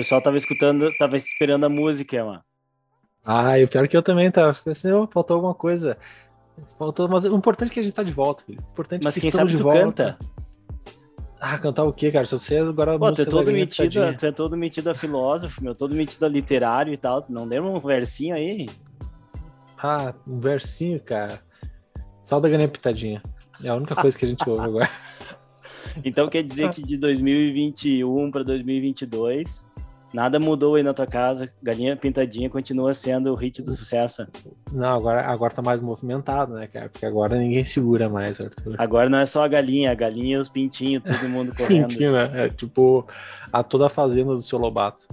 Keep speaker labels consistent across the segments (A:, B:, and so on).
A: pessoal tava escutando, tava esperando a música, mano.
B: Ah, e o pior é que eu também tava. Assim, oh, faltou alguma coisa. Faltou, mas o importante é que a gente tá de volta, filho. O importante
A: Mas
B: é que
A: quem sabe
B: de
A: tu
B: volta.
A: canta?
B: Ah, cantar o quê, cara? Se você agora. a
A: Pô, tu é todo metido, tu é todo metido a filósofo, meu, todo metido a literário e tal. Não deu um versinho aí?
B: Ah, um versinho, cara. Só da Galinha Pitadinha. É a única coisa que a gente ouve agora.
A: Então quer dizer que de 2021 para 2022, nada mudou aí na tua casa. Galinha Pintadinha continua sendo o hit do sucesso.
B: Não, agora, agora tá mais movimentado, né, cara? Porque agora ninguém segura mais, Arthur.
A: Agora não é só a galinha, a galinha e os pintinhos, todo mundo correndo.
B: Pintinho, né? É tipo a toda a fazenda do seu Lobato.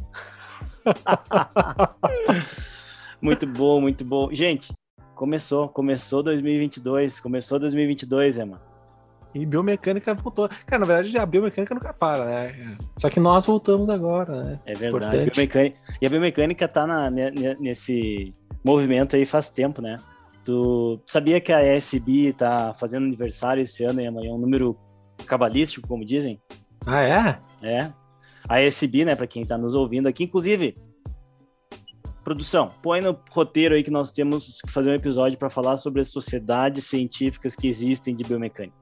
A: Muito bom, muito bom. Gente, começou, começou 2022, começou 2022, é, mano.
B: E biomecânica voltou. Cara, na verdade, a biomecânica nunca para, né? Só que nós voltamos agora, né?
A: É verdade. Biomecânica- E a biomecânica tá na- ne- ne- nesse movimento aí faz tempo, né? Tu sabia que a ESB tá fazendo aniversário esse ano e amanhã, um número cabalístico, como dizem?
B: Ah, é?
A: É. A ESB, né, para quem tá nos ouvindo aqui, inclusive, produção, põe no roteiro aí que nós temos que fazer um episódio para falar sobre as sociedades científicas que existem de biomecânica.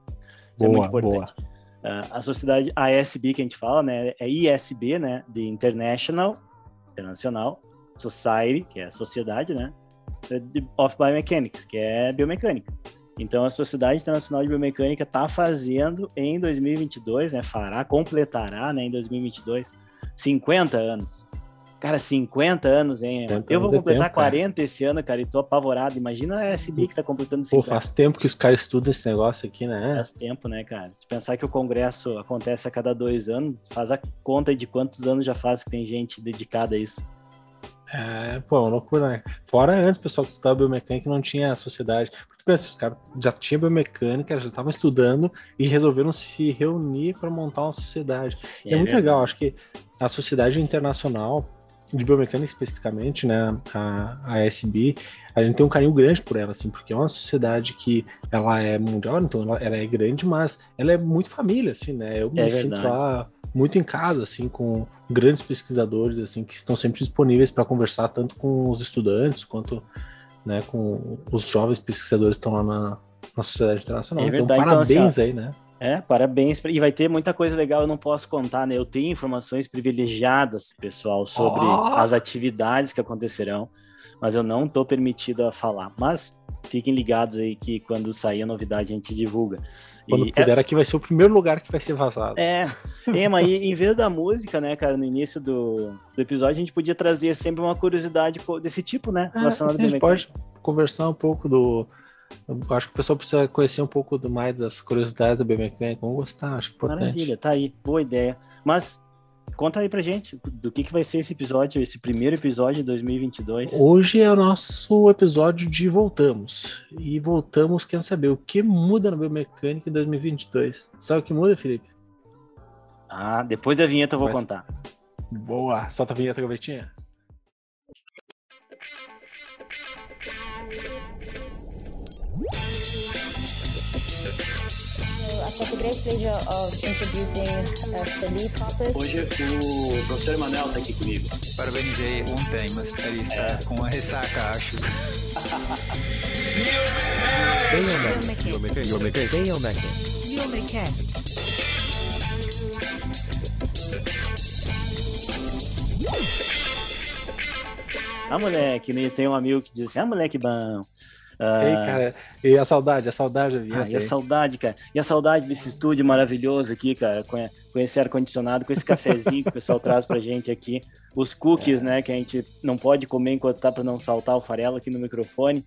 A: Isso é
B: Boa,
A: muito importante. Ah, a sociedade ASB que a gente fala, né, é ISB, né, de International, Internacional Society, que é a sociedade, né, of Biomechanics, que é biomecânica. Então, a Sociedade Internacional de Biomecânica está fazendo em 2022, né, fará, completará, né, em 2022, 50 anos. Cara, 50 anos, hein?
B: 50
A: Eu vou
B: anos é
A: completar
B: tempo, cara.
A: 40 esse ano, cara, e tô apavorado. Imagina a SB que tá completando
B: Pô,
A: 50.
B: faz tempo que os caras estudam esse negócio aqui, né?
A: Faz tempo, né, cara? Se pensar que o congresso acontece a cada dois anos, faz a conta de quantos anos já faz que tem gente dedicada a isso.
B: É, pô, é uma loucura, né? Fora antes, o pessoal que estudava biomecânica não tinha a sociedade. Porque tu pensa, os caras já tinham biomecânica, já estavam estudando e resolveram se reunir para montar uma sociedade. E é, muito legal, acho que a Sociedade Internacional de Biomecânica especificamente, né, a, a ASB, a gente tem um carinho grande por ela, assim, porque é uma sociedade que ela é mundial, então ela, ela é grande, mas ela é muito família, assim, né? Eu me
A: É
B: sinto
A: verdade.
B: lá muito em casa, assim, com grandes pesquisadores, assim, que estão sempre disponíveis para conversar tanto com os estudantes quanto, né, com os jovens pesquisadores que estão lá na, na Sociedade Internacional.
A: É
B: então,
A: verdade, então, assim,
B: parabéns aí, né?
A: É, parabéns. E vai ter muita coisa legal, eu não posso contar, né? Eu tenho informações privilegiadas, pessoal, sobre
B: Ó.
A: as atividades que acontecerão, mas eu não tô permitido a falar. Mas fiquem ligados aí que quando sair a novidade a gente divulga.
B: Quando
A: E-
B: puder, aqui vai ser o primeiro lugar que vai ser vazado.
A: É, Ema, e em vez da música, né, cara, no início do, do episódio, a gente podia trazer sempre uma curiosidade desse tipo, né?
B: É, a gente pode conversar um pouco do. Eu Acho que o pessoal precisa conhecer um pouco do mais das curiosidades da biomecânica. Vamos gostar, acho que importante.
A: Maravilha, tá aí, boa ideia. Mas conta aí pra gente do que, que vai ser esse episódio, esse primeiro episódio de 2022.
B: Hoje é o nosso episódio de Voltamos. E voltamos querendo saber o que muda na biomecânica em 2022. Sabe o que muda, Felipe?
A: Ah, depois da vinheta eu vou
B: Vai-
A: contar.
B: Boa! Solta a vinheta, gavetinha.
C: I've got the great pleasure of introducing uh.
A: Hoje o professor Emanuel tá aqui comigo.
D: Parabenizei ontem, mas ele está com uma ressaca, acho.
A: Ah, moleque, né? tem um amigo que diz assim, ah, moleque bom. Ah,
B: Ei, cara, e a saudade, a saudade.
A: Ah, e a saudade, cara. E a saudade desse estúdio maravilhoso aqui, cara, com, com esse ar-condicionado, com esse cafezinho que o pessoal traz pra gente aqui. Os cookies, né, que a gente não pode comer enquanto tá pra não saltar o farelo aqui no microfone.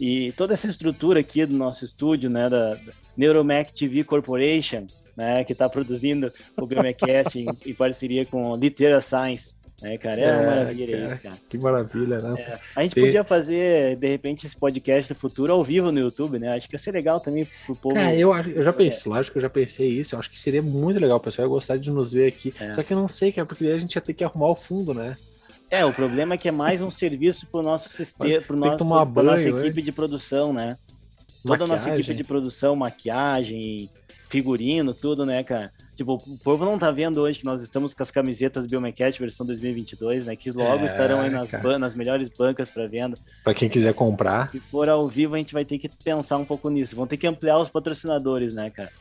A: E toda essa estrutura aqui do nosso estúdio, né, da, da Neuromec TV Corporation, né, que tá produzindo o Biomecast em, em parceria com Litera Science. Né, cara, é, uma
B: É,
A: maravilha
B: cara.
A: isso, cara.
B: Que maravilha, né?
A: A gente
B: Tem-
A: podia fazer, de repente, esse podcast no futuro ao vivo no YouTube, né? Acho que ia ser legal também pro povo.
B: Cara, eu, acho- eu já pensei, lógico que eu já pensei isso. Eu acho que seria muito legal, o pessoal ia gostar de nos ver aqui.
A: É.
B: Só que eu não sei, cara, porque daí a gente ia ter que arrumar o fundo, né?
A: É, o problema é que é mais um serviço pro nosso sistema, pro nosso,
B: tomar
A: pra nossa
B: banho
A: equipe de produção, né? Toda a nossa equipe de produção, maquiagem, figurino, tudo, né, cara? Tipo, o povo não tá vendo hoje que nós estamos com as camisetas Biomecast versão 2022, né? Que logo
B: É,
A: estarão aí nas, ban- nas melhores bancas para venda.
B: Pra quem quiser comprar.
A: Se for ao vivo, a gente vai ter que pensar um pouco nisso. Vão ter que ampliar os patrocinadores, né, cara?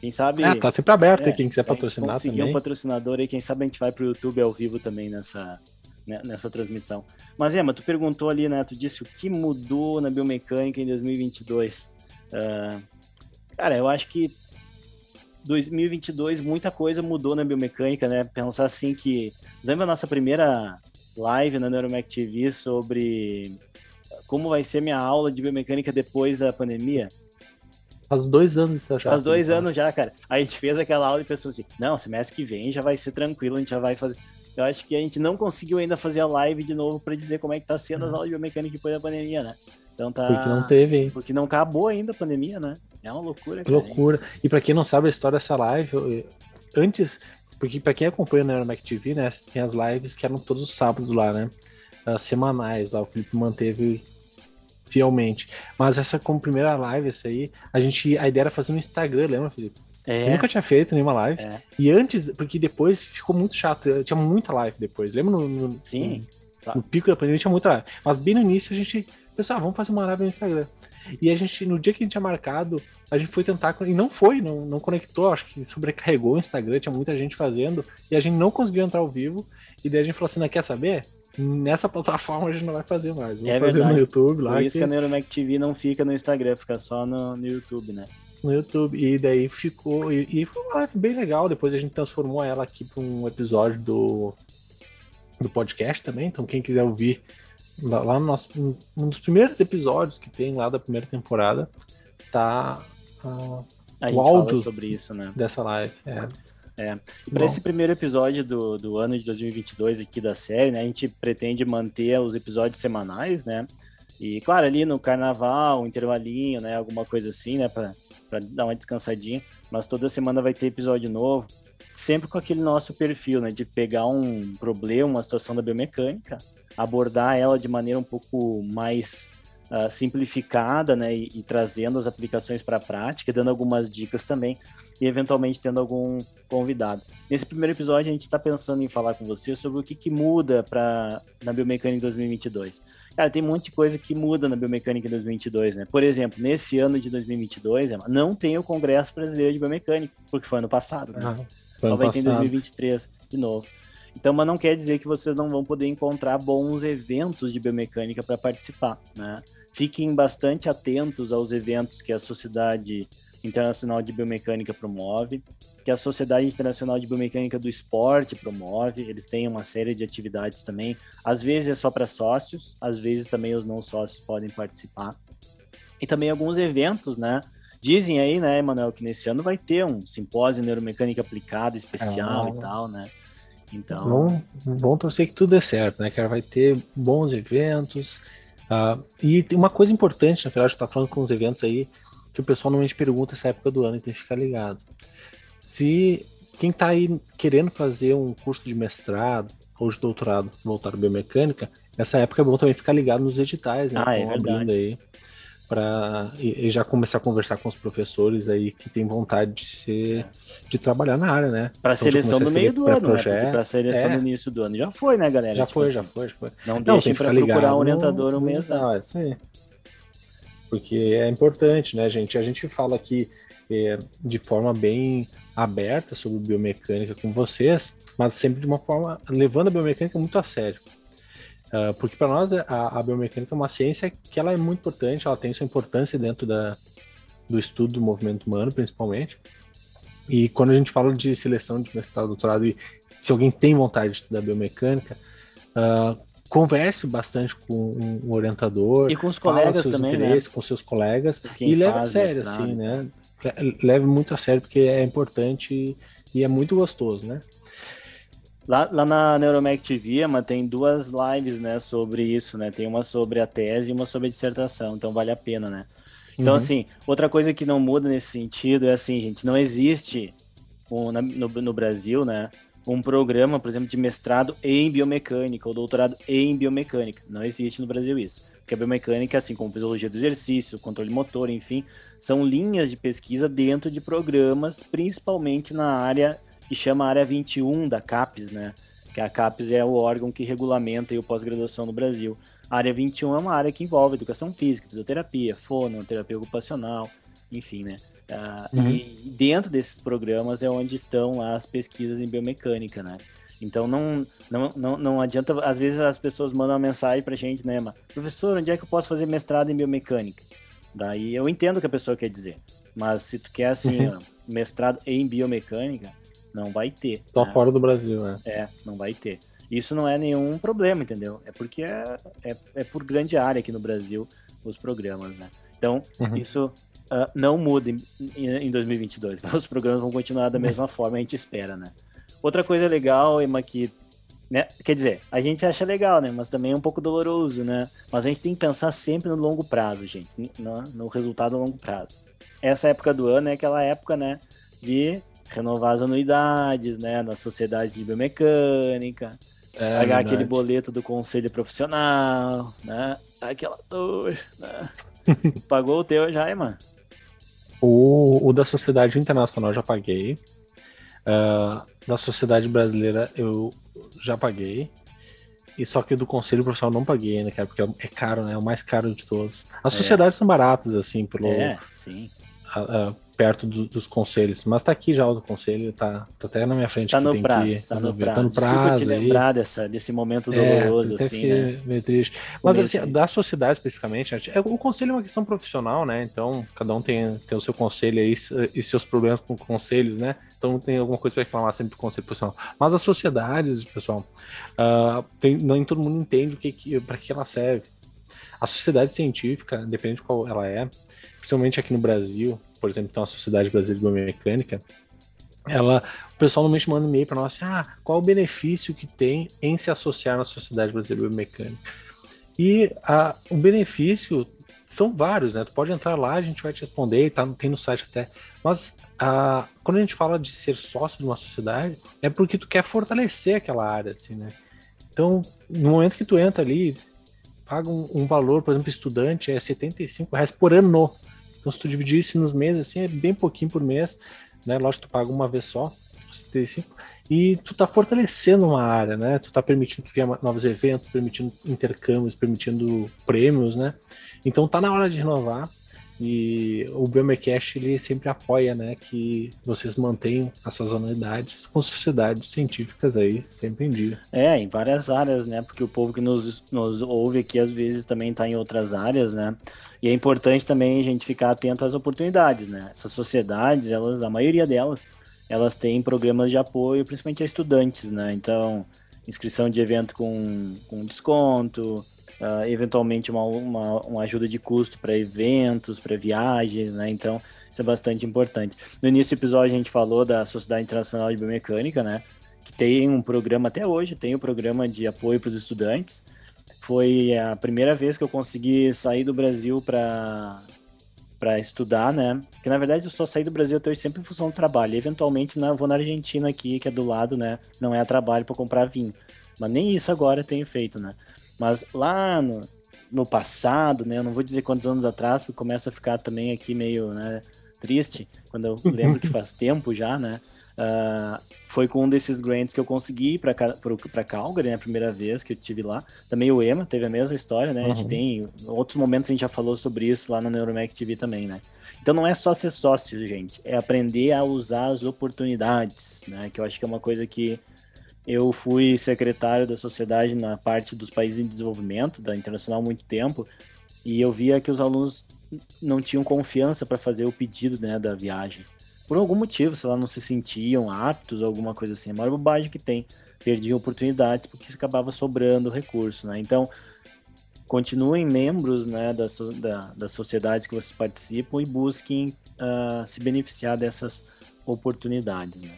A: Quem sabe.
B: Ah, tá sempre aberto,
A: é,
B: aí quem quiser patrocinar
A: conseguir
B: também.
A: um patrocinador aí, quem sabe a gente vai pro YouTube ao vivo também nessa, né, nessa transmissão. Mas, Emma, tu perguntou ali, né? Tu disse o que mudou na biomecânica em 2022. Ah, cara, eu acho que 2022 muita coisa mudou na biomecânica, né? Pensar assim que. Lembra a nossa primeira live na Neuromec TV sobre como vai ser minha aula de biomecânica depois da pandemia?
B: Faz dois anos isso já.
A: Faz dois anos já, cara. A gente fez aquela aula e pensou assim: não, semestre que vem já vai ser tranquilo, a gente já vai fazer. Eu acho que a gente não conseguiu ainda fazer a live de novo para dizer como é que tá sendo as aulas de biomecânica depois da pandemia, né? Então tá.
B: Porque não teve, hein?
A: Porque não acabou ainda a pandemia, né? É uma loucura, cara.
B: loucura. E pra quem não sabe a história dessa live, eu- antes, porque pra quem acompanha na Aeromac TV, né, tem as lives que eram todos os sábados lá, né? As semanais, lá o Felipe manteve fielmente. Mas essa como primeira live, essa aí, a gente a ideia era fazer no Instagram, lembra, Felipe? Eu
A: É,
B: nunca tinha feito nenhuma live.
A: É.
B: E antes, porque depois ficou muito chato, tinha muita live depois. Lembra no, no-
A: Sim.
B: no, no pico da pandemia tinha muita live. Mas bem no início a gente pensou, ah, vamos fazer uma live no Instagram. E a gente, no dia que a gente tinha marcado, a gente foi tentar, e não foi, não, não conectou, acho que sobrecarregou o Instagram, tinha muita gente fazendo, e a gente não conseguiu entrar ao vivo, e daí a gente falou assim, não quer saber? Nessa plataforma a gente não vai fazer mais, vamos
A: É
B: fazer
A: verdade.
B: no YouTube lá,
A: Por isso
B: que-
A: que a Neuromec TV não fica no Instagram, fica só no, no YouTube, né?
B: no YouTube, e daí ficou, e, e foi uma live bem legal, depois a gente transformou ela aqui para um episódio do, do podcast também, então quem quiser ouvir lá, lá no nosso, um dos primeiros episódios que tem lá da primeira temporada, tá
A: A
B: O áudio.
A: sobre isso, né?
B: dessa live. É.
A: E para esse primeiro episódio do, do ano de 2022 aqui da série, né, a gente pretende manter os episódios semanais, né? E claro, ali no carnaval, um intervalinho, né, alguma coisa assim, né, para dar uma descansadinha, mas toda semana vai ter episódio novo, sempre com aquele nosso perfil, né, de pegar um problema, uma situação da biomecânica, abordar ela de maneira um pouco mais ah, simplificada, né, e, e trazendo as aplicações para a prática, dando algumas dicas também e eventualmente tendo algum convidado. Nesse primeiro episódio a gente está pensando em falar com você sobre o que, que muda para na biomecânica em 2022. Cara, tem um monte de coisa que muda na biomecânica em 2022, né? Por exemplo, nesse ano de 2022, Emma, não tem o Congresso Brasileiro de Biomecânica, porque foi ano passado, né?
B: Ah,
A: Só
B: ano
A: vai ter em
B: passado.
A: 2023 de novo. Então, mas não quer dizer que vocês não vão poder encontrar bons eventos de biomecânica para participar, né? Fiquem bastante atentos aos eventos que a Sociedade Internacional de Biomecânica promove, que a Sociedade Internacional de Biomecânica do Esporte promove. Eles têm uma série de atividades também. Às vezes é só para sócios, às vezes também os não sócios podem participar. E também alguns eventos, né? Dizem aí, né, Emanuel, que nesse ano vai ter um simpósio neuromecânica aplicada especial
B: Ah.
A: e tal, né? Então,
B: Vamos, vamos torcer que tudo dê certo, né? Que vai ter bons eventos. ah, e tem uma coisa importante, na verdade, a gente tá falando com os eventos aí, que o pessoal normalmente pergunta essa época do ano e tem que ficar ligado. Se quem tá aí querendo fazer um curso de mestrado ou de doutorado voltado à biomecânica, essa época é bom também ficar ligado nos editais, né?
A: Ah, é verdade.
B: aí. E, e já começar a conversar com os professores aí que tem vontade de ser de trabalhar na área, né?
A: para
B: Então,
A: seleção do
B: a
A: meio do ano, né? para seleção
B: É.
A: do início do ano já foi, né, galera?
B: Já
A: Tipo
B: foi,
A: assim,
B: já foi, já foi.
A: Não
B: Não,
A: deixem para procurar um orientador
B: no,
A: um
B: no
A: mês.
B: é isso aí. Porque é importante, né, gente? A gente fala aqui é, de forma bem aberta sobre biomecânica com vocês, mas sempre de uma forma levando a biomecânica muito a sério. Ah, porque para nós a, a biomecânica é uma ciência que ela é muito importante, ela tem sua importância dentro da, do estudo do movimento humano, principalmente. E quando a gente fala de seleção de mestrado, doutorado, e se alguém tem vontade de estudar biomecânica, ah, converse bastante com um orientador,
A: E com os colegas
B: seus
A: também, né?
B: com seus colegas, e leve a sério,
A: mestrado.
B: assim, né? Leve muito a sério, porque é importante e é muito gostoso, né?
A: Lá, lá na Neuromec TV, Emma, tem duas lives, né, sobre isso, né? Tem uma sobre a tese e uma sobre a dissertação, então vale a pena, né? Então,
B: Uhum.
A: assim, outra coisa que não muda nesse sentido é assim, gente, não existe um, na- no, no Brasil, né, um programa, por exemplo, de mestrado em biomecânica ou doutorado em biomecânica. Não existe no Brasil isso. Porque a biomecânica, assim como fisiologia do exercício, controle motor, enfim, são linhas de pesquisa dentro de programas, principalmente na área que chama área 21 da CAPES, né? Que a CAPES é o órgão que regulamenta o pós-graduação no Brasil. A área 21 é uma área que envolve educação física, fisioterapia, fono, terapia ocupacional, enfim, né? Uh, uhum. E dentro desses programas é onde estão lá as pesquisas em biomecânica, né? Então não, não, não, não adianta, às vezes as pessoas mandam uma mensagem pra gente, né, mas, professor, onde é que eu posso fazer mestrado em biomecânica? Daí eu entendo o que a pessoa quer dizer, mas se tu quer assim, uhum. mestrado em biomecânica, não vai ter.
B: Só né? fora do Brasil, né?
A: É, não vai ter. Isso não é nenhum problema, entendeu? É porque é, é, é por grande área aqui no Brasil os programas, né? Então, uhum. isso uh, não muda em, em 2022. Os programas vão continuar da mesma forma, a gente espera, né? Outra coisa legal, Emma, que né? Quer dizer, a gente acha legal, né? Mas também é um pouco doloroso, né? Mas a gente tem que pensar sempre no longo prazo, gente, no, no resultado a longo prazo. Essa época do ano é aquela época, né, de renovar as anuidades, né, na sociedade de biomecânica, é, pagar verdade. aquele boleto do conselho profissional, né? Aquela dor, né? Pagou o teu já, Emma?
B: O, o da Sociedade Internacional já paguei. Uh, da Sociedade Brasileira eu já paguei. E só que do Conselho Profissional não paguei ainda, cara, porque é caro, né? É o mais caro de todos. As é. sociedades são baratas, assim, pelo.
A: É, sim.
B: Uh, perto do, dos conselhos. Mas tá aqui já o do conselho, tá, tá até na minha frente.
A: Tá no prazo, que, tá, no prazo. Tá no prazo. Desculpa te lembrar dessa, desse momento é, doloroso, assim, né?
B: Meio triste. Mas, assim, da sociedade especificamente, é, o conselho é uma questão profissional, né? Então, cada um tem, tem o seu conselho aí e seus problemas com conselhos, né? Então, tem alguma coisa para reclamar sempre do conselho profissional. Mas as sociedades, pessoal, uh, tem, nem todo mundo entende o que, que para que ela serve. A sociedade científica, independente de qual ela é, principalmente aqui no Brasil, por exemplo, tem uma Sociedade Brasileira de Biomecânica, ela, o pessoal normalmente manda um e-mail para nós assim, ah, qual o benefício que tem em se associar na Sociedade Brasileira de Biomecânica? E a, o benefício são vários, né? Tu pode entrar lá, a gente vai te responder, tá, tem no site até. Mas a, quando a gente fala de ser sócio de uma sociedade, é porque tu quer fortalecer aquela área, assim, né? Então, no momento que tu entra ali, paga um, um valor, por exemplo, estudante, é 75 reais por ano. Então, se tu dividir isso nos meses, assim, é bem pouquinho por mês, né? Lógico, tu paga uma vez só, 75, e tu tá fortalecendo uma área, né? Tu tá permitindo que venha novos eventos, permitindo intercâmbios, permitindo prêmios, né? Então tá na hora de renovar e o Biomecast ele sempre apoia, né, que vocês mantenham as suas anuidades com sociedades científicas aí sempre em dia.
A: É, em várias áreas, né? Porque o povo que nos, nos ouve aqui às vezes também está em outras áreas, né? E é importante também a gente ficar atento às oportunidades, né? Essas sociedades, elas, a maioria delas, elas têm programas de apoio, principalmente a estudantes, né? Então, inscrição de evento com, com desconto, uh, eventualmente uma, uma, uma, ajuda de custo para eventos, para viagens, né? Então, isso é bastante importante. No início do episódio a gente falou da Sociedade Internacional de Biomecânica, né? Que tem um programa até hoje, tem um programa de apoio para os estudantes. Foi a primeira vez que eu consegui sair do Brasil para para estudar, né? Que na verdade eu só saí do Brasil até hoje sempre em função do trabalho. E, eventualmente né, vou na Argentina aqui, que é do lado, né? Não é a trabalho para comprar vinho. Mas nem isso agora tenho feito, né? Mas lá no, no passado, né? Eu não vou dizer quantos anos atrás, porque começa a ficar também aqui meio né, triste, quando eu lembro que faz tempo já, né? Uh, foi com um desses grants que eu consegui para Calgary, né, a primeira vez que eu tive lá. Também o EMA teve a mesma história, né? Uhum. A gente uhum. tem, em outros momentos a gente já falou sobre isso lá no Neuromec TV também, né? Então não é só ser sócio, gente, é aprender a usar as oportunidades, né? Que eu acho que é uma coisa que eu fui secretário da sociedade na parte dos países em desenvolvimento, da Internacional, há muito tempo, e eu via que os alunos não tinham confiança para fazer o pedido né, da viagem. Por algum motivo, sei lá, não se sentiam aptos, alguma coisa assim. A maior bobagem que tem. Perdiam oportunidades porque acabava sobrando recurso, né? Então, continuem membros né, da, da, das sociedades que vocês participam e busquem uh, se beneficiar dessas oportunidades, né?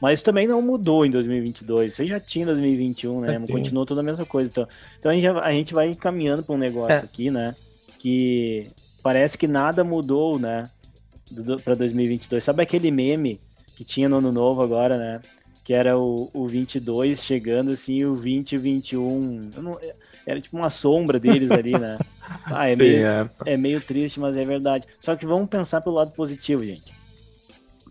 A: Mas isso também não mudou em 2022. Você já tinha em 2021, né? É, Continuou toda a mesma coisa. Então, então a, gente, a gente vai caminhando para um negócio é. aqui, né? Que parece que nada mudou, né? Para 2022. Sabe aquele meme que tinha no ano novo agora, né? Que era o, o 22 chegando assim, o 20 e o 21. Eu não, era tipo uma sombra deles ali, né? Ah, é, Sim, meio, é. é meio triste, mas é verdade. Só que vamos pensar pelo lado positivo, gente.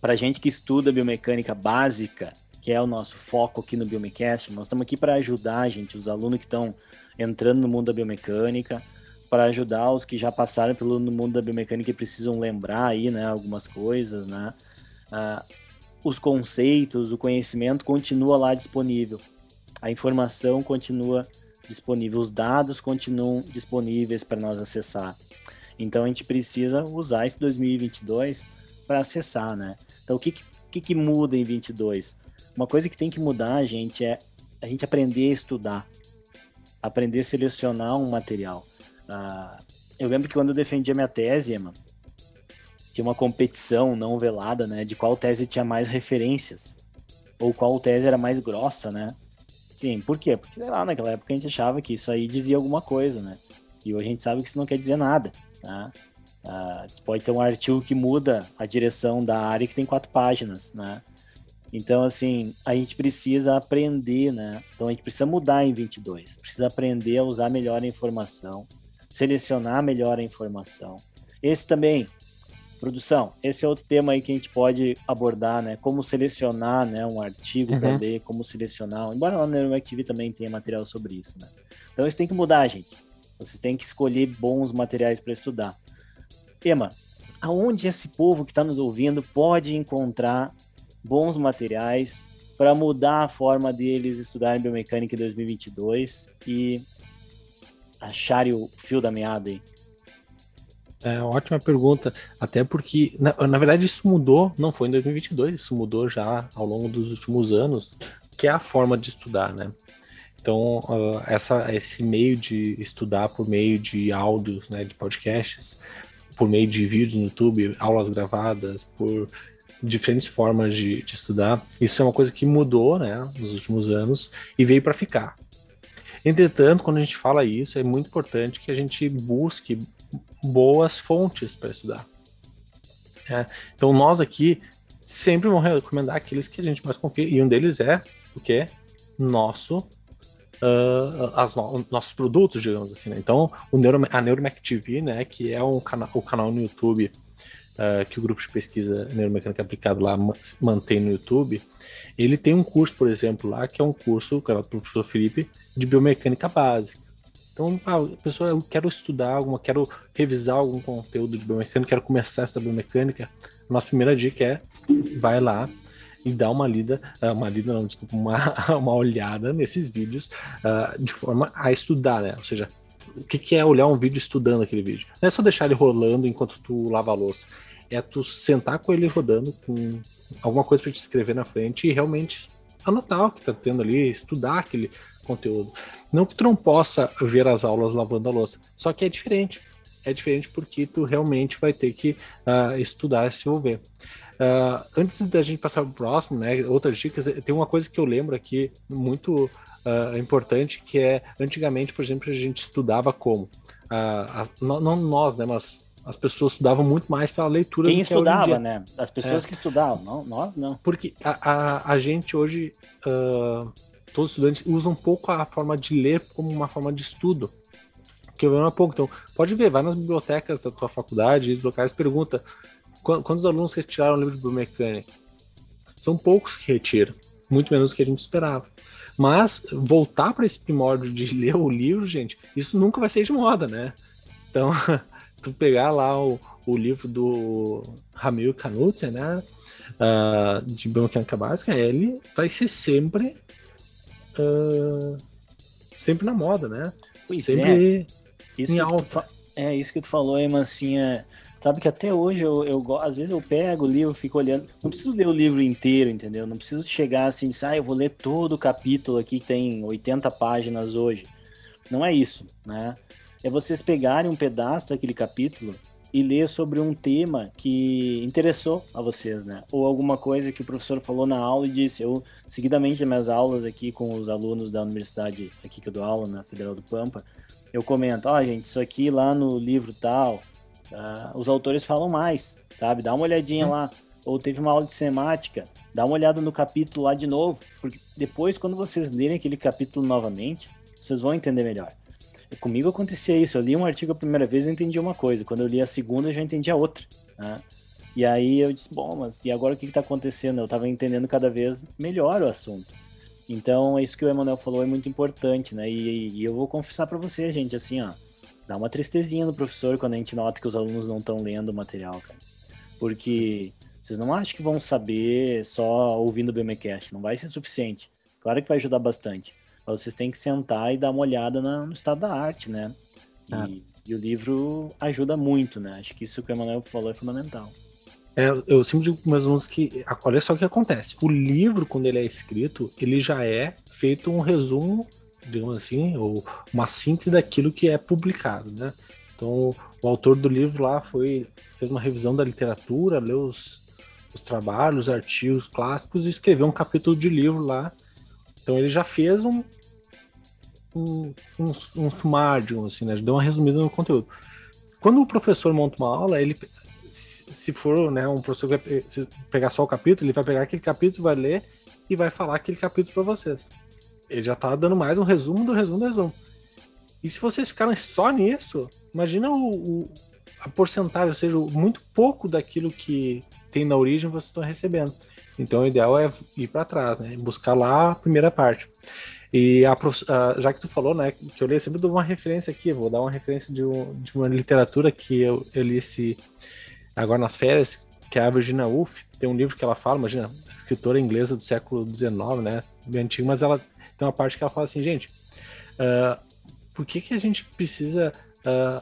A: Pra gente que estuda biomecânica básica, que é o nosso foco aqui no Biomecast, nós estamos aqui para ajudar, gente, os alunos que estão entrando no mundo da biomecânica, para ajudar os que já passaram pelo mundo da biomecânica e precisam lembrar aí, né, algumas coisas, né? Ah, os conceitos, o conhecimento continua lá disponível. A informação continua disponível, os dados continuam disponíveis para nós acessar. Então a gente precisa usar esse 2022 para acessar, né? Então o que, que, que muda em 22? Uma coisa que tem que mudar, gente, é a gente aprender a estudar, aprender a selecionar um material. Uh, eu lembro que quando eu defendia minha tese, mano, tinha uma competição não velada, né, de qual tese tinha mais referências ou qual tese era mais grossa, né? Sim, por quê? Porque, sei lá, naquela época a gente achava que isso aí dizia alguma coisa, né? E hoje a gente sabe que isso não quer dizer nada, né? Uh, pode ter um artigo que muda a direção da área que tem quatro páginas, né? Então, assim, a gente precisa aprender, né? Então, a gente precisa mudar em 22. Precisa aprender a usar melhor a informação, selecionar melhor a informação. Esse também, Produção, esse é outro tema aí que a gente pode abordar, né? Como selecionar né, um artigo uhum. para ler, como selecionar. Embora lá no TV também tenha material sobre isso, né? Então isso tem que mudar, gente. Vocês têm que escolher bons materiais para estudar. Tema, aonde esse povo que está nos ouvindo pode encontrar bons materiais para mudar a forma deles estudarem biomecânica em 2022 e acharem o fio da meada aí?
B: É, ótima pergunta, até porque, na, na, verdade, isso mudou, não foi em 2022, isso mudou já ao longo dos últimos anos, que é a forma de estudar, né? Então, uh, essa, esse meio de estudar por meio de áudios, né, de podcasts, por meio de vídeos no YouTube, aulas gravadas, por diferentes formas de, de estudar, isso é uma coisa que mudou, né, nos últimos anos e veio para ficar. Entretanto, quando a gente fala isso, é muito importante que a gente busque boas fontes para estudar. É, então nós aqui sempre vamos recomendar aqueles que a gente mais confia e um deles é o que nosso uh, as no nossos produtos, digamos assim. Né? Então o Neuro, a Neuromac TV, né, que é um cana o canal no YouTube uh, que o grupo de pesquisa neuromecânica aplicada lá mantém no YouTube, ele tem um curso, por exemplo, lá que é um curso que é do professor Felipe de biomecânica básica. Então, a pessoa, eu quero estudar alguma, quero revisar algum conteúdo de biomecânica, quero começar essa biomecânica. Nossa primeira dica é vai lá e dá uma lida, ah, uma lida não, desculpa, uma, uma olhada nesses vídeos uh, de forma a estudar, né? Ou seja, o que, que é olhar um vídeo estudando aquele vídeo? Não é só deixar ele rolando enquanto tu lava a louça. É tu sentar com ele rodando, com alguma coisa para te escrever na frente e realmente anotar o que tá tendo ali, estudar aquele conteúdo. Não que tu não possa ver as aulas lavando a louça, só que é diferente. É diferente porque tu realmente vai ter que uh, estudar e se envolver. Uh, antes da gente passar para o próximo, né, outras dicas, tem uma coisa que eu lembro aqui muito uh, importante, que é, antigamente, por exemplo, a gente estudava como? não nós, né, mas as pessoas estudavam muito mais pela leitura.
A: Quem estudava, é né? As pessoas é. que estudavam, não, nós não.
B: Porque a, a, a gente hoje, uh, todos os estudantes usam um pouco a forma de ler como uma forma de estudo. Que eu vejo há pouco. Então, pode ver, vai nas bibliotecas da tua faculdade, dos locais, pergunta quantos alunos retiraram o livro de biomecânica. São poucos que retiram, muito menos do que a gente esperava. Mas voltar para esse primórdio de ler o livro, gente, isso nunca vai ser de moda, né? Então, tu pegar lá o, o livro do Ramil Canutzer, né? Uh, de biomecânica básica, ele vai ser sempre uh, sempre na moda, né?
A: Pois
B: sempre
A: é. Isso em alta. É isso que tu falou, aí, Mancinha. Sabe que até hoje eu, eu às vezes eu pego o livro, fico olhando. Não preciso ler o livro inteiro, entendeu? Não preciso chegar assim, ah, eu vou ler todo o capítulo aqui que tem 80 páginas hoje. Não é isso, né? é vocês pegarem um pedaço daquele capítulo e ler sobre um tema que interessou a vocês, né? Ou alguma coisa que o professor falou na aula e disse. Eu, seguidamente, nas minhas aulas aqui com os alunos da universidade aqui que eu dou aula, na Federal do Pampa, eu comento, ó, oh, gente, isso aqui lá no livro tal, uh, os autores falam mais, sabe? Dá uma olhadinha hum. lá. Ou teve uma aula de semática, dá uma olhada no capítulo lá de novo, porque depois, quando vocês lerem aquele capítulo novamente, vocês vão entender melhor. Comigo acontecia isso. Eu li um artigo a primeira vez e entendi uma coisa. Quando eu li a segunda, eu já entendi a outra. Né? E aí eu disse, bom, mas e agora o que está acontecendo? Eu estava entendendo cada vez melhor o assunto. Então, é isso que o Emanuel falou é muito importante, né? E, e eu vou confessar para você, gente, assim, ó, dá uma tristezinha no professor quando a gente nota que os alunos não estão lendo o material, cara. Porque vocês não acham que vão saber só ouvindo o BMCast, não vai ser suficiente. Claro que vai ajudar bastante. Mas vocês têm que sentar e dar uma olhada na, no estado da arte, né? E, ah. e, o livro ajuda muito, né? Acho que isso que o Emanuel falou é fundamental.
B: É, eu sempre digo para meus alunos que olha só o que acontece. O livro, quando ele é escrito, ele já é feito um resumo, digamos assim, ou uma síntese daquilo que é publicado, né? Então, o autor do livro lá foi fez uma revisão da literatura, leu os, os trabalhos, os artigos clássicos e escreveu um capítulo de livro lá. Então, ele já fez um um, um, um sumário, assim, né? Deu uma resumida no conteúdo. Quando o professor monta uma aula, ele se for né, um professor que vai pegar só o capítulo, ele vai pegar aquele capítulo, vai ler e vai falar aquele capítulo para vocês. Ele já tá dando mais um resumo do resumo do resumo. E se vocês ficarem só nisso, imagina o, o a porcentagem, ou seja, muito pouco daquilo que tem na origem vocês estão recebendo. Então o ideal é ir para trás, né? Buscar lá a primeira parte. E a, já que tu falou, né, que eu li, eu sempre dou uma referência aqui, vou dar uma referência de, um, de uma literatura que eu, eu li esse, agora nas férias, que é a Virginia Woolf, tem um livro que ela fala, imagina, escritora inglesa do século XIX, né, bem antigo, mas ela tem uma parte que ela fala assim, gente, uh, por que que a gente precisa, uh,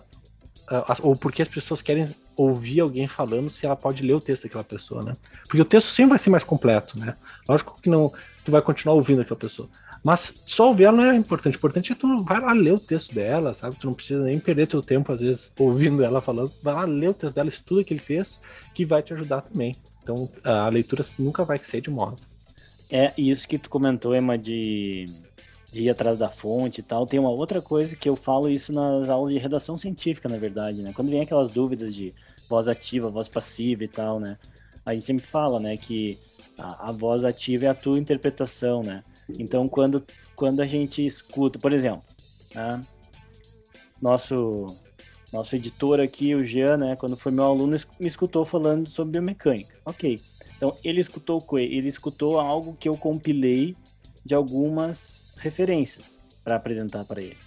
B: uh, ou por que as pessoas querem ouvir alguém falando se ela pode ler o texto daquela pessoa, né? Porque o texto sempre vai ser mais completo, né? Lógico que não, tu vai continuar ouvindo aquela pessoa. Mas só ouvir ela não é importante. O importante é tu vai lá ler o texto dela, sabe? Tu não precisa nem perder teu tempo, às vezes, ouvindo ela falando. Vai lá ler o texto dela, estuda aquele texto, que vai te ajudar também. Então, a leitura nunca vai ser de moda.
A: É, isso que tu comentou, Emma, de, de ir atrás da fonte e tal. Tem uma outra coisa que eu falo isso nas aulas de redação científica, na verdade, né? Quando vem aquelas dúvidas de voz ativa, voz passiva e tal, né? A gente sempre fala, né, que a, a voz ativa é a tua interpretação, né? Então, quando, quando a gente escuta, por exemplo, né, nosso, nosso editor aqui, o Jean, né, quando foi meu aluno, me escutou falando sobre biomecânica. Ok. Então, ele escutou ele escutou algo que eu compilei de algumas referências para apresentar para ele.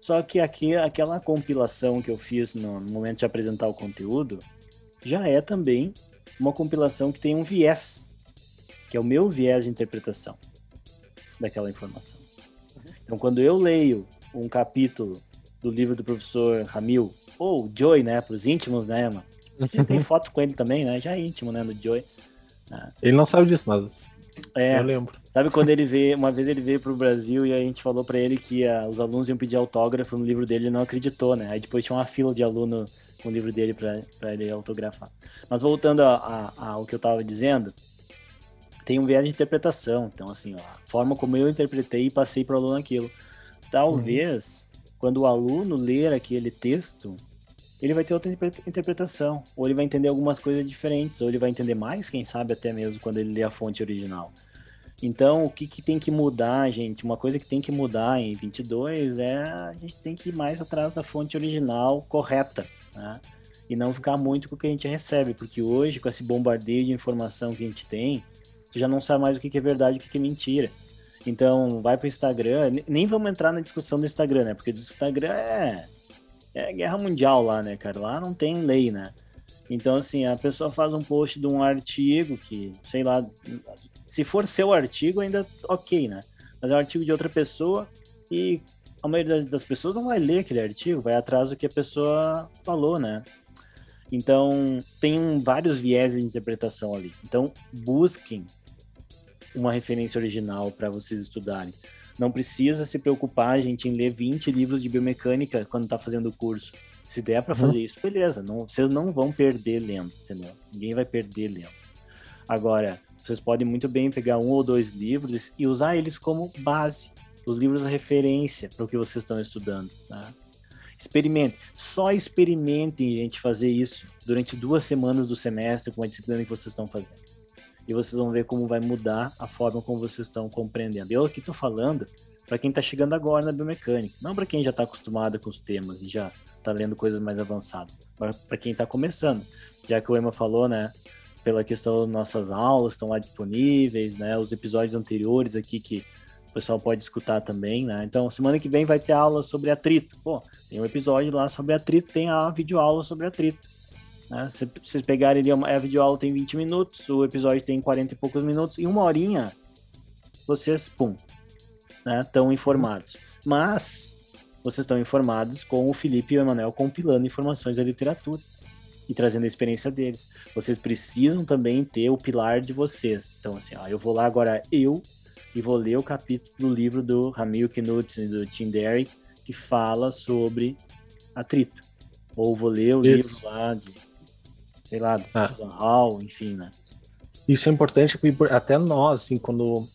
A: Só que aqui, aquela compilação que eu fiz no momento de apresentar o conteúdo já é também uma compilação que tem um viés, que é o meu viés de interpretação daquela informação. Então, quando eu leio um capítulo do livro do professor Ramil, ou Joy, né, para os íntimos, né, mano? tem foto com ele também, né? Já é íntimo, né, do Joy.
B: Né? Ele não sabe disso, mas
A: é, eu lembro. Sabe quando ele veio, uma vez ele veio para o Brasil e a gente falou para ele que uh, os alunos iam pedir autógrafo no livro dele, ele não acreditou, né? Aí depois tinha uma fila de aluno com o livro dele para ele autografar. Mas voltando a, a, ao que eu estava dizendo, tem um viés de interpretação. Então, assim, ó, a forma como eu interpretei e passei para o aluno aquilo. Talvez, uhum. quando o aluno ler aquele texto, ele vai ter outra interpretação. Ou ele vai entender algumas coisas diferentes, ou ele vai entender mais, quem sabe, até mesmo quando ele lê a fonte original. Então, o que, que tem que mudar, gente? Uma coisa que tem que mudar em 22 é a gente tem que ir mais atrás da fonte original correta, né? E não ficar muito com o que a gente recebe, porque hoje, com esse bombardeio de informação que a gente tem, tu já não sabe mais o que é verdade e o que é mentira. Então, vai pro Instagram, nem vamos entrar na discussão do Instagram, né? Porque o Instagram é, é guerra mundial lá, né, cara? Lá não tem lei, né? Então, assim, a pessoa faz um post de um artigo que, sei lá, se for seu artigo, ainda ok, né? Mas é um artigo de outra pessoa e a maioria das pessoas não vai ler aquele artigo, vai atrás do que a pessoa falou, né? Então, tem vários viés de interpretação ali. Então, busquem uma referência original para vocês estudarem. Não precisa se preocupar, gente, em ler 20 livros de biomecânica quando está fazendo o curso. Se der para fazer uhum. isso, beleza. Não, vocês não vão perder lendo, entendeu? Ninguém vai perder lendo. Agora, vocês podem muito bem pegar um ou dois livros e usar eles como base. Os livros de referência para o que vocês estão estudando. Tá? Experimente. Só experimentem, gente, fazer isso durante duas semanas do semestre com a disciplina que vocês estão fazendo. E vocês vão ver como vai mudar a forma como vocês estão compreendendo. Eu aqui estou falando para quem está chegando agora na biomecânica, não para quem já está acostumado com os temas e já está lendo coisas mais avançadas, para quem está começando. Já que o Emma falou, né, pela questão das nossas aulas estão lá disponíveis, né, os episódios anteriores aqui que o pessoal pode escutar também, né? Então, semana que vem vai ter aula sobre atrito. Pô, tem um episódio lá sobre atrito, tem a videoaula sobre atrito. Né? Se vocês pegarem ali, a videoaula tem 20 minutos, o episódio tem 40 e poucos minutos, e uma horinha, vocês, pum, estão né, informados. Mas, vocês estão informados com o Felipe e o Emanuel compilando informações da literatura e trazendo a experiência deles. Vocês precisam também ter o pilar de vocês. Então, assim, ó, eu vou lá agora, eu e vou ler o capítulo do livro do Ramil Knudsen e do Tim Derry, que fala sobre atrito. Ou vou ler o Isso. livro lá de, sei lá, ah. Susan Hall, enfim, né?
B: Isso é importante, até nós, assim, quando.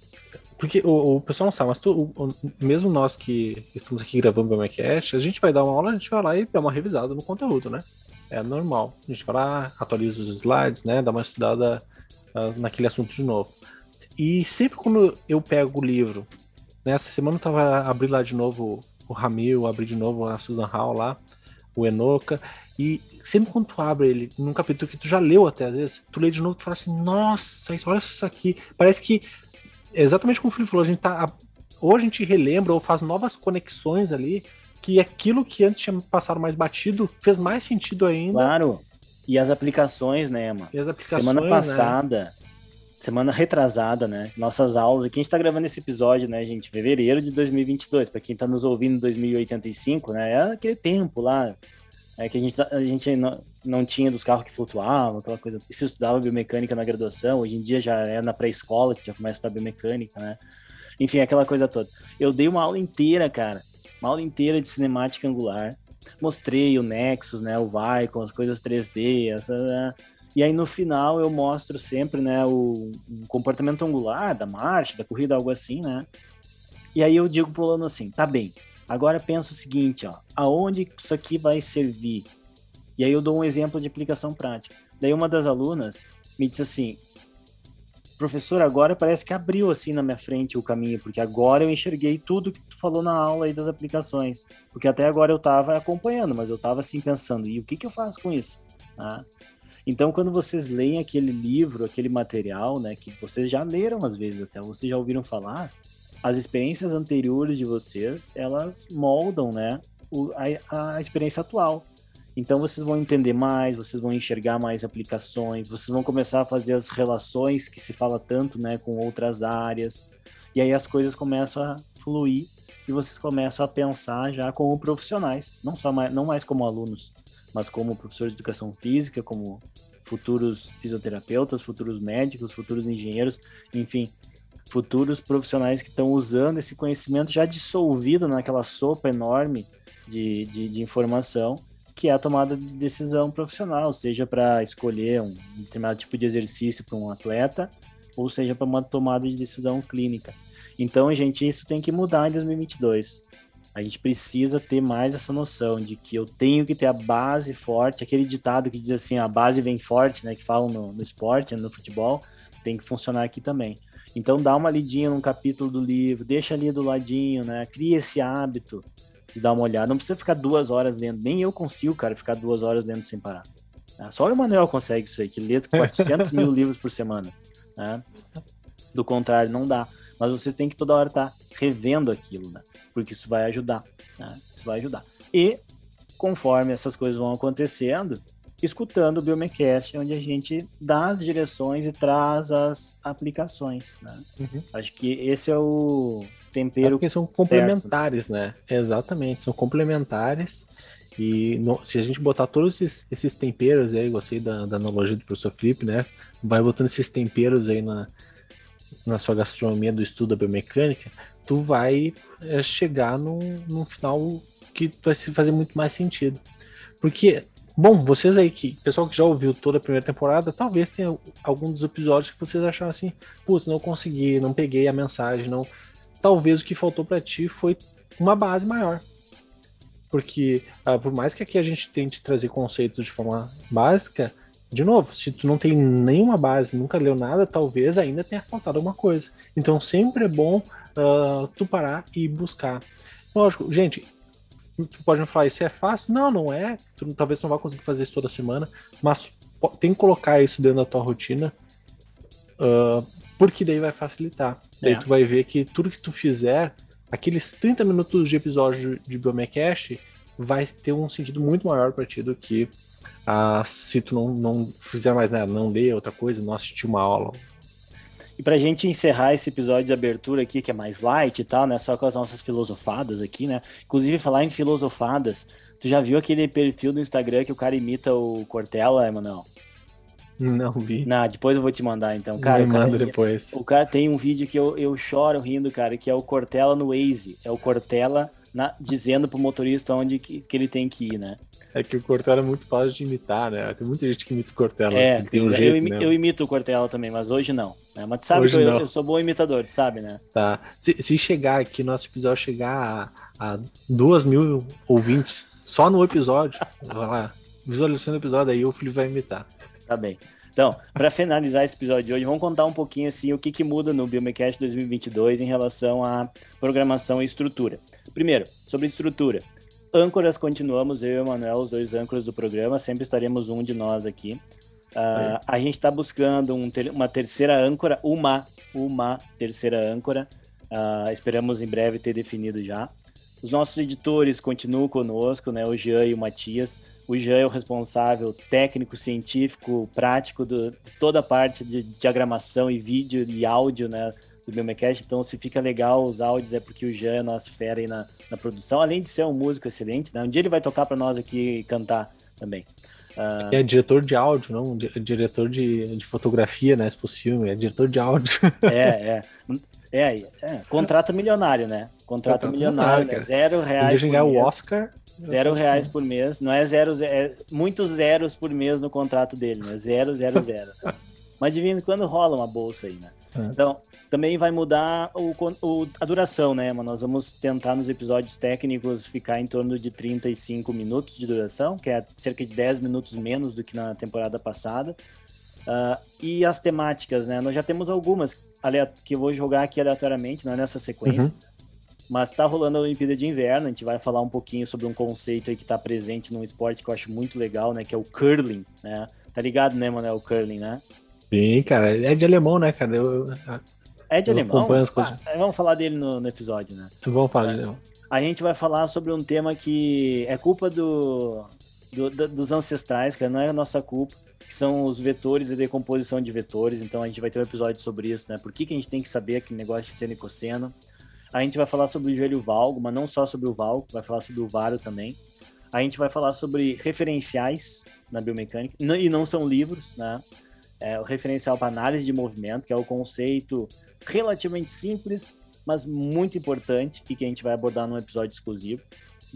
B: Porque o, o pessoal não sabe, mas tu, o, mesmo nós que estamos aqui gravando o BMCast, a gente vai dar uma aula, a gente vai lá e dá uma revisada no conteúdo, né? É normal. A gente vai lá, atualiza os slides, né? Dá uma estudada uh, naquele assunto de novo. E sempre quando eu pego o livro, nessa semana eu tava abrindo lá de novo o Ramil, abri de novo a Susan Hall lá, o Enoka, e sempre quando tu abre ele, num capítulo que tu já leu até às vezes, tu lê de novo e fala assim, nossa, olha isso aqui. Parece que, exatamente como o Felipe falou, a gente tá. Ou a gente relembra ou faz novas conexões ali, que aquilo que antes tinha passado mais batido fez mais sentido ainda.
A: Claro. E as aplicações, né, mano?
B: E as aplicações.
A: Semana né? passada, né? Semana retrasada, né? Nossas aulas, aqui a gente tá gravando esse episódio, né, gente? Fevereiro de 2022, para quem tá nos ouvindo em 2085, né? É aquele tempo lá, é que a gente, a gente não, não tinha dos carros que flutuavam, aquela coisa. Se estudava biomecânica na graduação, hoje em dia já é na pré-escola que já começa a estudar biomecânica, né? Enfim, aquela coisa toda. Eu dei uma aula inteira, cara, uma aula inteira de cinemática angular. Mostrei o Nexus, né, o com as coisas 3D, essa, e aí no final eu mostro sempre, né, o, o comportamento angular da marcha, da corrida, algo assim, né? E aí eu digo pro aluno assim, tá bem, agora pensa o seguinte, ó, aonde isso aqui vai servir? E aí eu dou um exemplo de aplicação prática. Daí uma das alunas me disse assim, professor, agora parece que abriu assim na minha frente o caminho, porque agora eu enxerguei tudo que tu falou na aula aí das aplicações. Porque até agora eu estava acompanhando, mas eu estava assim pensando, e o que, que eu faço com isso? Ah, então, quando vocês leem aquele livro, aquele material, né, que vocês já leram às vezes até, vocês já ouviram falar, as experiências anteriores de vocês, elas moldam, né, o, a, a experiência atual. Então vocês vão entender mais, vocês vão enxergar mais aplicações, vocês vão começar a fazer as relações que se fala tanto, né, com outras áreas. E aí as coisas começam a fluir e vocês começam a pensar já como profissionais, não só mais, não mais como alunos mas como professores de educação física, como futuros fisioterapeutas, futuros médicos, futuros engenheiros, enfim, futuros profissionais que estão usando esse conhecimento já dissolvido naquela sopa enorme de, de, de informação que é a tomada de decisão profissional, seja para escolher um determinado tipo de exercício para um atleta, ou seja para uma tomada de decisão clínica. Então, gente, isso tem que mudar em 2022. A gente precisa ter mais essa noção de que eu tenho que ter a base forte, aquele ditado que diz assim, a base vem forte, né, que falam no, no esporte, no futebol, tem que funcionar aqui também. Então dá uma lidinha num capítulo do livro, deixa ali do ladinho, né, cria esse hábito de dar uma olhada. Não precisa ficar duas horas lendo, nem eu consigo, cara, ficar duas horas lendo sem parar. Né? Só o Emanuel consegue isso aí, que lê 400 mil livros por semana. Né? Do contrário, não dá. Mas vocês têm que toda hora estar tá revendo aquilo, né? Porque isso vai ajudar, né? Isso vai ajudar. E conforme essas coisas vão acontecendo, escutando o Biomecast, onde a gente dá as direções e traz as aplicações. Né? Uhum. Acho que esse é o tempero. É
B: porque são complementares, certo. né? Exatamente, são complementares. E no, se a gente botar todos esses, esses temperos aí, gostei da, da analogia do professor Felipe, né? Vai botando esses temperos aí na, na sua gastronomia do estudo da biomecânica, tu vai é, chegar num, num final que vai se fazer muito mais sentido. Porque, bom, vocês aí que, pessoal que já ouviu toda a primeira temporada, talvez tenha algum dos episódios que vocês acharam assim, putz, não consegui, não peguei a mensagem, não. Talvez o que faltou para ti foi uma base maior. Porque, ah, por mais que aqui a gente tente trazer conceitos de forma básica, de novo, se tu não tem nenhuma base, nunca leu nada, talvez ainda tenha faltado alguma coisa. Então sempre é bom uh, tu parar e buscar. Lógico, gente, tu pode me falar, isso é fácil? Não, não é. Tu talvez não vá conseguir fazer isso toda semana, mas tem que colocar isso dentro da tua rotina, uh, porque daí vai facilitar. Daí é. tu vai ver que tudo que tu fizer, aqueles 30 minutos de episódio de Biomecast, vai ter um sentido muito maior para ti do que ah, se tu não, não fizer mais nada, não ler outra coisa, não assistir uma aula.
A: E pra gente encerrar esse episódio de abertura aqui, que é mais light e tal, né? Só com as nossas filosofadas aqui, né? Inclusive, falar em filosofadas, tu já viu aquele perfil do Instagram que o cara imita o Cortella, Emanuel?
B: Não vi.
A: Não, depois eu vou te mandar, então. Cara,
B: Me manda depois.
A: O cara tem um vídeo que eu, eu choro rindo, cara, que é o Cortella no Waze. É o Cortella na, dizendo pro motorista onde que, que, ele tem que ir, né?
B: É que o Cortella é muito fácil de imitar, né? Tem muita gente que imita o Cortella.
A: É, assim, tem um jeito, eu, imi, né? eu, imito o Cortella também, mas hoje não. Né? Mas tu sabe hoje que eu, eu, sou bom imitador, tu sabe, né?
B: Tá. Se, se chegar aqui, nosso episódio chegar a, a duas mil ouvintes, só no episódio, vai lá, visualizando o episódio aí, o filho vai imitar.
A: Tá bem. Então, para finalizar esse episódio de hoje, vamos contar um pouquinho assim o que, que muda no Biomecast 2022 em relação à programação e estrutura. Primeiro, sobre estrutura. Âncoras continuamos, eu e o Manuel, os dois âncoras do programa, sempre estaremos um de nós aqui. Uh, a gente está buscando um ter uma terceira âncora, uma, uma terceira âncora. Uh, esperamos em breve ter definido já. Os nossos editores continuam conosco, né? O Jean e o Matias. O Jean é o responsável técnico, científico, prático do, de toda a parte de diagramação e vídeo e áudio, né? Do Biomecast. Então, se fica legal os áudios, é porque o Jean é nosso fera aí na, na produção. Além de ser um músico excelente, né? Um dia ele vai tocar para nós aqui e cantar também.
B: Uh... É diretor de áudio, não diretor de, de fotografia, né? Se fosse filme, é diretor de áudio.
A: É, é. É, é. contrato milionário, né? Contrato milionário, né? Zero reais.
B: Podia ganhar o Oscar
A: Zero reais por mês. Não é zero, é muitos zeros por mês no contrato dele, né? Zero, zero, zero. Mas de vez em quando rola uma bolsa aí, né? É. Então, também vai mudar o, o, a duração, né? Mas nós vamos tentar nos episódios técnicos ficar em torno de 35 minutos de duração, que é cerca de 10 minutos menos do que na temporada passada. Uh, e as temáticas, né? Nós já temos algumas que eu vou jogar aqui aleatoriamente, não é nessa sequência. Uhum. Mas tá rolando a Olimpíada de Inverno, a gente vai falar um pouquinho sobre um conceito aí que tá presente num esporte que eu acho muito legal, né? Que é o curling, né? Tá ligado, né, mano? É o curling, né?
B: Sim, cara. É de alemão, né, cara? Eu,
A: é de eu alemão? Ah, vamos falar dele no, no, episódio, né?
B: Vamos falar de alemão.
A: A gente vai falar sobre um tema que é culpa do, do, do, dos ancestrais, cara, não é a nossa culpa, que são os vetores e decomposição de vetores. Então a gente vai ter um episódio sobre isso, né? Por que, que a gente tem que saber aquele negócio de seno e cosseno? A gente vai falar sobre o joelho valgo, mas não só sobre o valgo, vai falar sobre o varo também. A gente vai falar sobre referenciais na biomecânica, e não são livros, né? É o referencial para análise de movimento, que é o conceito relativamente simples, mas muito importante e que a gente vai abordar num episódio exclusivo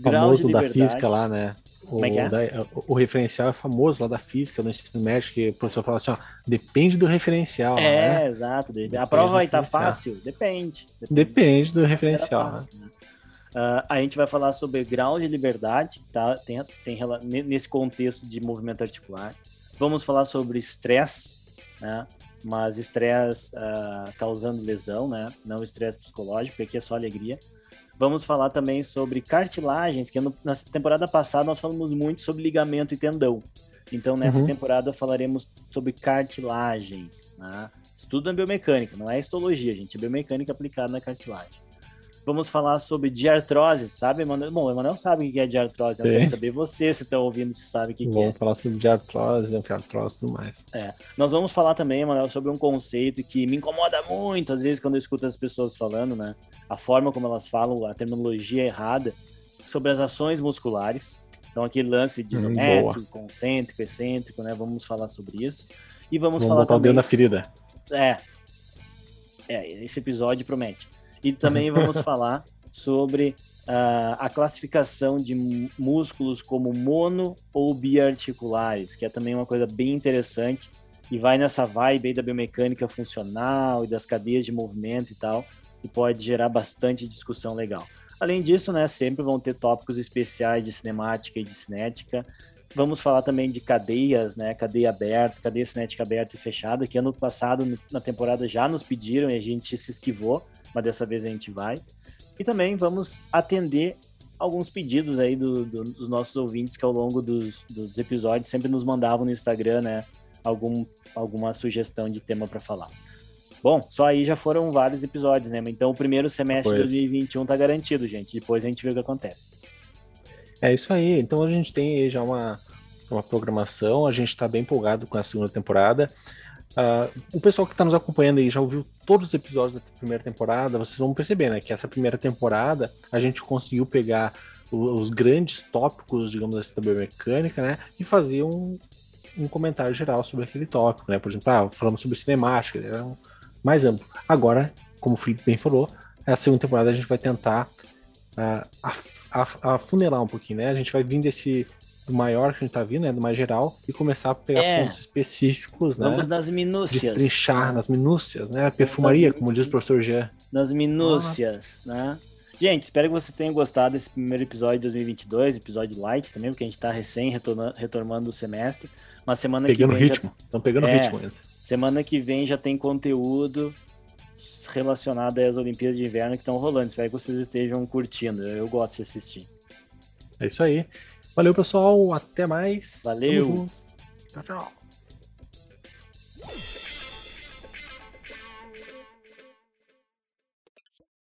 B: famoso da física lá, né? O, é é? Da, o, referencial é famoso lá da física, no ensino médio, que o professor fala assim, ó, depende do referencial.
A: É, né? exato. Depende a prova vai estar tá fácil? Depende.
B: Depende, depende do referencial. Fácil, né?
A: Uh, a gente vai falar sobre grau de liberdade, tá? Tem, tem, nesse contexto de movimento articular. Vamos falar sobre estresse, né? Mas estresse uh, causando lesão, né? Não estresse psicológico, porque aqui é só alegria. Vamos falar também sobre cartilagens, que no, na temporada passada nós falamos muito sobre ligamento e tendão. Então, nessa uhum. temporada falaremos sobre cartilagens. Né? Isso tudo é biomecânica, não é histologia, gente. É biomecânica aplicada na cartilagem. Vamos falar sobre diartrose, sabe, Emanuel? Bom, o Emanuel sabe o que é diartrose, eu quero saber você, se está ouvindo, se sabe o que, que é.
B: Vamos falar sobre diartrose, anfiartrose e tudo mais.
A: É. Nós vamos falar também, Emanuel, sobre um conceito que me incomoda muito, às vezes, quando eu escuto as pessoas falando, né? A forma como elas falam, a terminologia errada, sobre as ações musculares. Então, aquele lance de hum, isométrico, hum, concêntrico, excêntrico, né? Vamos falar sobre isso. E vamos, vamos falar
B: botar
A: também...
B: o dedo na ferida.
A: É. É, esse episódio promete. E também vamos falar sobre uh, a classificação de músculos como mono ou biarticulares, que é também uma coisa bem interessante e vai nessa vibe aí da biomecânica funcional e das cadeias de movimento e tal, e pode gerar bastante discussão legal. Além disso, né, sempre vão ter tópicos especiais de cinemática e de cinética, Vamos falar também de cadeias, né? Cadeia aberta, cadeia cinética aberta e fechada, que ano passado, na temporada, já nos pediram e a gente se esquivou, mas dessa vez a gente vai. E também vamos atender alguns pedidos aí do, do, dos nossos ouvintes que ao longo dos, dos, episódios sempre nos mandavam no Instagram, né? Algum, alguma sugestão de tema para falar. Bom, só aí já foram vários episódios, né? Então o primeiro semestre de 2021 tá garantido, gente. Depois a gente vê o que acontece.
B: É isso aí. Então a gente tem já uma, uma programação, a gente está bem empolgado com a segunda temporada. Uh, o pessoal que está nos acompanhando aí já ouviu todos os episódios da primeira temporada, vocês vão perceber, né, que essa primeira temporada a gente conseguiu pegar os, os grandes tópicos, digamos assim, da biomecânica, né, e fazer um, um comentário geral sobre aquele tópico, né, por exemplo, ah, falamos sobre cinemática, era um, mais amplo. Agora, como o Felipe bem falou, a segunda temporada a gente vai tentar uh, afunilar um pouquinho, né, a gente vai vir desse do maior que a gente tá vindo, né? Do mais geral, e começar a pegar é. pontos específicos, né?
A: Vamos nas minúcias.
B: Trinchar nas minúcias, né? A perfumaria, nas como diz o professor Jean.
A: Nas minúcias, ah. né? Gente, espero que vocês tenham gostado desse primeiro episódio de 2022, episódio light também, porque a gente tá recém retornando o semestre. Uma semana
B: pegando
A: que vem.
B: Ritmo. Já... Estão pegando é, ritmo ainda.
A: Semana que vem já tem conteúdo relacionado às Olimpíadas de Inverno que estão rolando. Espero que vocês estejam curtindo. Eu gosto de assistir.
B: É isso aí. Valeu, pessoal. Até mais.
A: Valeu.
B: Tchau, tchau.